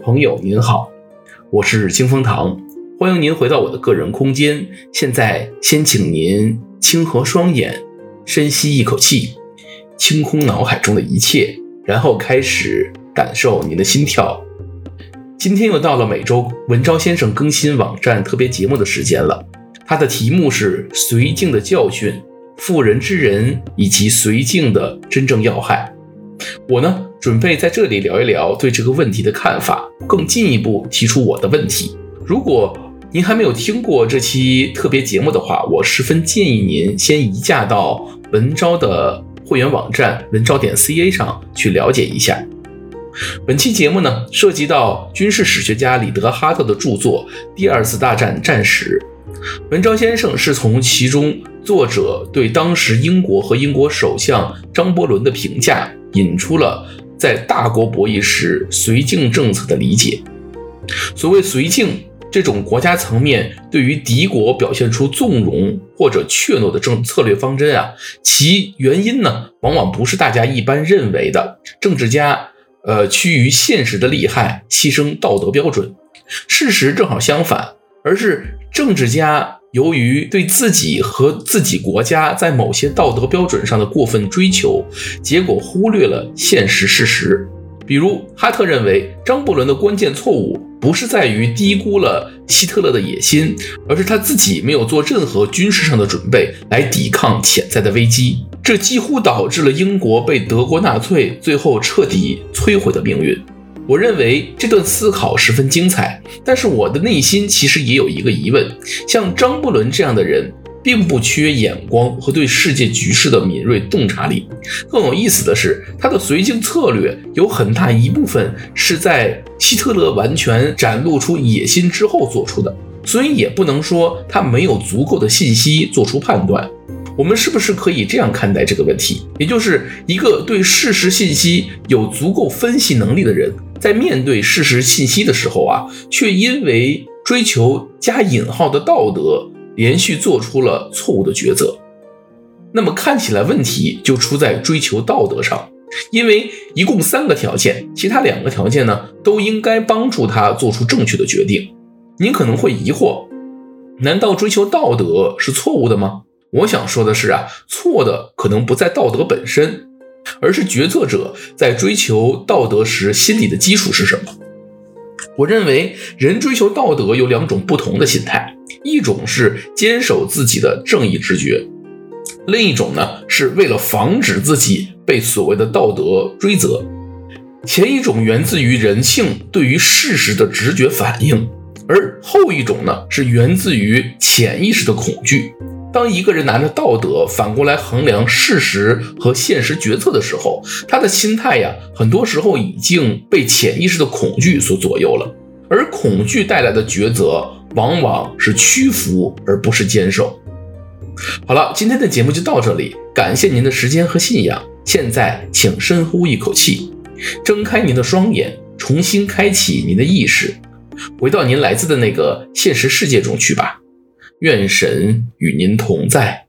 朋友您好，我是清风堂，欢迎您回到我的个人空间。现在先请您轻合双眼，深吸一口气，清空脑海中的一切，然后开始感受您的心跳。今天又到了每周文昭先生更新网站特别节目的时间了，它的题目是《绥靖的教训》，妇人之仁以及绥靖的真正要害。我呢，准备在这里聊一聊对这个问题的看法，更进一步提出我的问题。如果您还没有听过这期特别节目的话，我十分建议您先移驾到文昭的会员网站文昭点 ca 上去了解一下。本期节目呢，涉及到军事史学家李德哈特的著作《第二次大战战史》，文昭先生是从其中作者对当时英国和英国首相张伯伦的评价。引出了在大国博弈时绥靖政策的理解。所谓绥靖这种国家层面对于敌国表现出纵容或者怯懦的政策略方针啊，其原因呢，往往不是大家一般认为的政治家呃趋于现实的利害，牺牲道德标准。事实正好相反，而是政治家。由于对自己和自己国家在某些道德标准上的过分追求，结果忽略了现实事实。比如，哈特认为张伯伦的关键错误不是在于低估了希特勒的野心，而是他自己没有做任何军事上的准备来抵抗潜在的危机，这几乎导致了英国被德国纳粹最后彻底摧毁的命运。我认为这段思考十分精彩，但是我的内心其实也有一个疑问：像张伯伦这样的人，并不缺眼光和对世界局势的敏锐洞察力。更有意思的是，他的绥靖策略有很大一部分是在希特勒完全展露出野心之后做出的，所以也不能说他没有足够的信息做出判断。我们是不是可以这样看待这个问题？也就是一个对事实信息有足够分析能力的人。在面对事实信息的时候啊，却因为追求加引号的道德，连续做出了错误的抉择。那么看起来问题就出在追求道德上，因为一共三个条件，其他两个条件呢，都应该帮助他做出正确的决定。您可能会疑惑，难道追求道德是错误的吗？我想说的是啊，错的可能不在道德本身。而是决策者在追求道德时心理的基础是什么？我认为人追求道德有两种不同的心态，一种是坚守自己的正义直觉，另一种呢是为了防止自己被所谓的道德追责。前一种源自于人性对于事实的直觉反应，而后一种呢是源自于潜意识的恐惧。当一个人拿着道德反过来衡量事实和现实决策的时候，他的心态呀，很多时候已经被潜意识的恐惧所左右了。而恐惧带来的抉择，往往是屈服而不是坚守。好了，今天的节目就到这里，感谢您的时间和信仰。现在，请深呼一口气，睁开您的双眼，重新开启您的意识，回到您来自的那个现实世界中去吧。愿神与您同在。